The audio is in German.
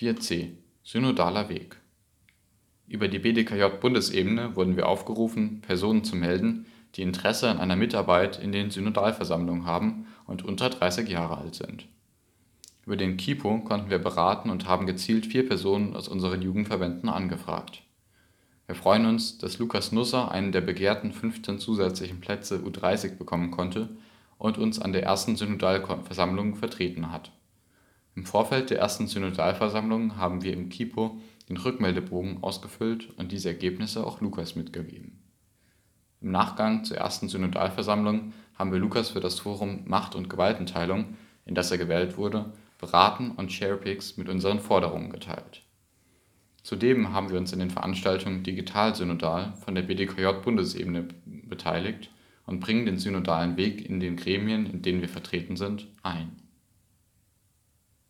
4c Synodaler Weg Über die BDKJ-Bundesebene wurden wir aufgerufen, Personen zu melden, die Interesse an einer Mitarbeit in den Synodalversammlungen haben und unter 30 Jahre alt sind. Über den KIPO konnten wir beraten und haben gezielt vier Personen aus unseren Jugendverbänden angefragt. Wir freuen uns, dass Lukas Nusser einen der begehrten 15 zusätzlichen Plätze U30 bekommen konnte und uns an der ersten Synodalversammlung vertreten hat. Im Vorfeld der ersten Synodalversammlung haben wir im KIPO den Rückmeldebogen ausgefüllt und diese Ergebnisse auch Lukas mitgegeben. Im Nachgang zur ersten Synodalversammlung haben wir Lukas für das Forum Macht und Gewaltenteilung, in das er gewählt wurde, beraten und Sharepics mit unseren Forderungen geteilt. Zudem haben wir uns in den Veranstaltungen Digital Synodal von der BDKJ-Bundesebene beteiligt und bringen den synodalen Weg in den Gremien, in denen wir vertreten sind, ein